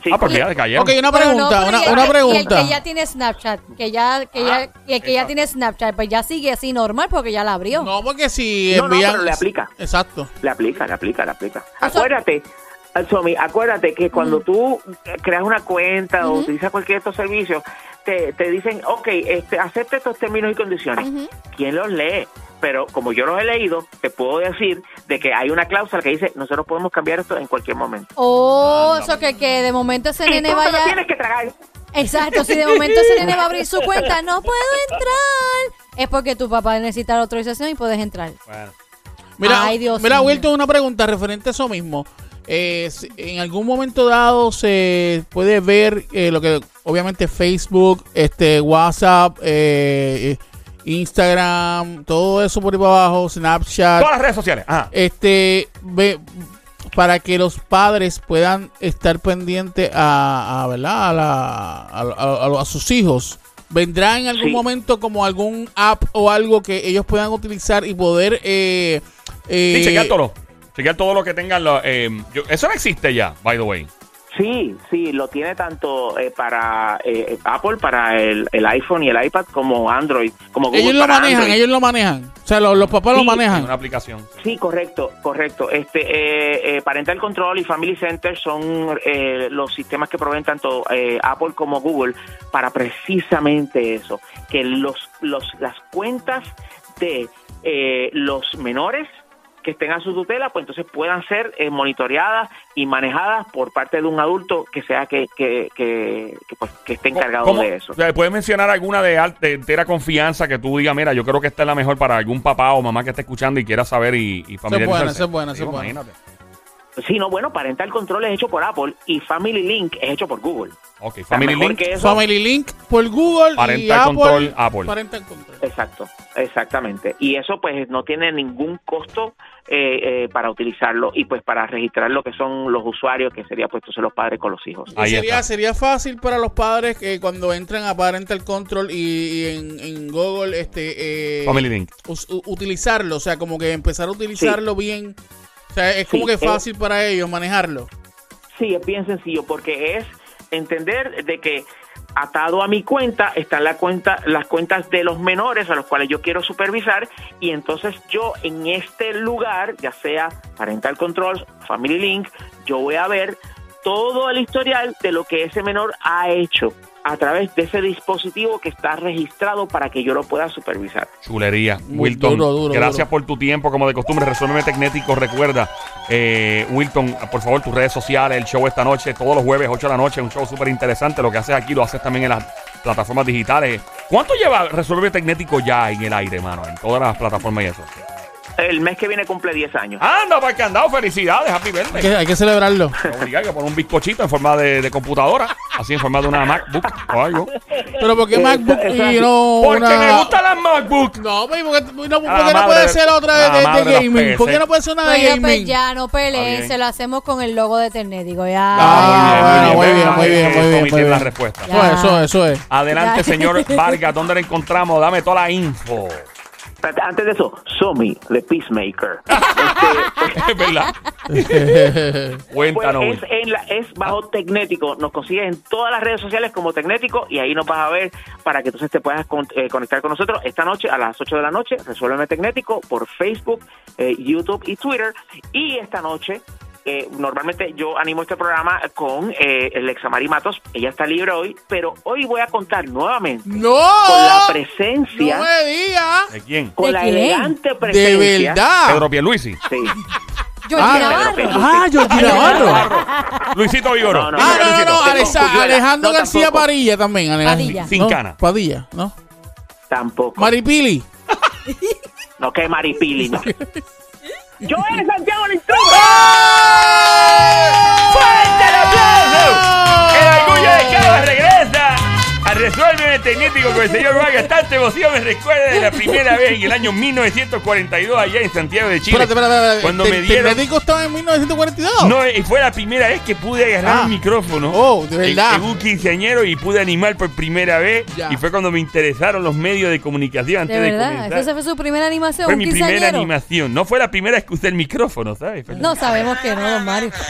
Sí, Ah, porque ya le cayeron. Ok, una no, pregunta, y una, el una que- pregunta. el que ya tiene Snapchat, que ya, que ya, y el que ya tiene Snapchat, pues ya sigue así normal porque ya la abrió. No, porque si No, no, envían... pero le aplica. Exacto. Le aplica, le aplica, le aplica. O sea- Acuérdate, Somi, acuérdate que cuando tú eh, creas una cuenta o utilizas cualquier de estos servicios, te, te dicen, ok, este, acepta estos términos y condiciones. ¿Quién los lee? Pero como yo los he leído, te puedo decir de que hay una cláusula que dice, nosotros podemos cambiar esto en cualquier momento. Oh, eso que, que de momento ese nene tú te lo vaya. tienes que tragar. Exacto, si de momento ese nene va a abrir su cuenta, no puedo entrar. Es porque tu papá necesita la autorización y puedes entrar. Bueno. Mira, Ay, Dios mira. Wilton, una pregunta referente a eso mismo. Eh, en algún momento dado se puede ver eh, lo que obviamente Facebook, este WhatsApp, eh, Instagram, todo eso por ahí para abajo, Snapchat, Todas las redes sociales. Ajá. este ve, para que los padres puedan estar pendientes a, a, ¿verdad? A, la- a- a- a sus hijos. ¿Vendrá en algún Sí. momento como algún app o algo que ellos puedan utilizar y poder... Eh, eh, Sí, chequear todo. Lo que tengan. los, eh, yo- eso no existe ya, by the way. Sí, sí, lo tiene tanto eh, para eh, Apple, para el, el iPhone y el iPad, como Android, como Google Ellos lo para manejan, Android. ellos lo manejan. O sea, los, los papás lo Sí, En manejan. una aplicación. Sí, correcto, correcto. Este eh, eh, Parental Control y Family Center son eh, los sistemas que proveen tanto eh, Apple como Google para precisamente eso, que los, los las cuentas de eh, los menores que estén a su tutela, pues entonces puedan ser eh, monitoreadas y manejadas por parte de un adulto que sea que que, que, que, pues, que esté encargado ¿Cómo- de eso. o sea, ¿Puedes mencionar alguna de, al- de entera confianza que tú digas, mira, yo creo que esta es la mejor para algún papá o mamá que esté escuchando y quiera saber y, y familiarizarse? es buena, esa es Digo, buena. imagínate. Sí, no, bueno, Parental Control es hecho por Apple y Family Link es hecho por Google. Ok, O sea, Family Link. eso- Family Link por Google y Parental Apple. Control, Apple. Parental Control. Exacto, exactamente. Y eso pues no tiene ningún costo eh, eh, para utilizarlo y pues para registrar lo que son los usuarios, que sería puestos los padres con los hijos. Ahí sería, está. sería fácil para los padres que cuando entren a Parental Control y, y en, en Google este eh, Family Link. utilizarlo, o sea, como que empezar a utilizarlo bien. O sea, es como Sí, que fácil para ellos manejarlo. Sí, es bien sencillo porque es entender de que atado a mi cuenta están la cuenta, las cuentas de los menores a los cuales yo quiero supervisar y entonces yo en este lugar, ya sea Parental Control, Family Link, yo voy a ver todo el historial de lo que ese menor ha hecho a través de ese dispositivo que está registrado para que yo lo pueda supervisar. Chulería. Wilton, duro, duro, gracias duro. por tu tiempo, como de costumbre. Resuélveme Tecnético, recuerda. eh, Wilton, por favor, tus redes sociales, el show esta noche, todos los jueves, 8 de la noche, un show súper interesante. Lo que haces aquí lo haces también en las plataformas digitales. ¿Cuánto lleva Resuélveme Tecnético ya en el aire, mano? En todas las plataformas y eso. El mes que viene cumple 10 años. Anda, para el candado, felicidades, happy Hay birthday. que, hay que celebrarlo. Obligado, hay que poner un bizcochito en forma de, de computadora, así en forma de una MacBook o algo. Pero ¿por qué Eh, MacBook y no Porque una- me gustan las MacBook. No, pues, ¿por qué, no, ¿por qué no madre puede de- ser otra de, de- de gaming? ¿Por qué no puede ser una de Pues, ya, pues gaming? ya, no peleen, bien. se lo hacemos con el logo de Ternético, ya. Ah, muy bien, muy bien, Ahí muy bien, muy bien. la respuesta. Pues eso, eso es. Adelante, Ya. señor Vargas, ¿dónde le encontramos? Dame toda la info. Antes de eso, Somi, The Peacemaker. es verdad. Pues Cuéntanos. es, en la- es bajo Tecnético, nos consigues en todas las redes sociales como Tecnético y ahí nos vas a ver para que entonces te puedas con- eh, conectar con nosotros esta noche a las 8 de la noche, Resuélveme Tecnético por Facebook, eh, YouTube y Twitter y esta noche eh, normalmente yo animo este programa con eh, el Examari Matos, ella está libre hoy, pero hoy voy a contar nuevamente ¡No! con la presencia, ¡No me digas! ¿De quién? con ¿De la quién? elegante ¡De presencia. verdad! Pedro Pierluisi. Sí. Ah, Navarro. Ah, Georgie Navarro. Luisito Vigoro. No, no, Ah, no, no, no. Alesa-. Alejandro No, García. Padilla también. Alejandro. Padilla. Sin ¿No? cana. Padilla, ¿no? Tampoco. Maripili. No, que Maripili, no. Yo era Santiago el Resuélveme Tecnético con el señor Vargas. Tanta emoción me recuerda de la primera vez en el año 1942 allá en Santiago de Chile. Espérate, espérate, espérate. Cuando ¿Te- me dieron... ¿Tecnético estaba en 1942? No, y fue la primera vez que pude agarrar Ah. un micrófono. Oh, de verdad. En, un quinceañero y pude animar por primera vez. Ya. Y fue cuando me interesaron los medios de comunicación antes De de, verdad, comenzar. esa fue su primera animación, Fue un mi primera animación. No fue la primera vez que usé el micrófono, ¿sabes? Fue la- No sabemos que no, don Mario.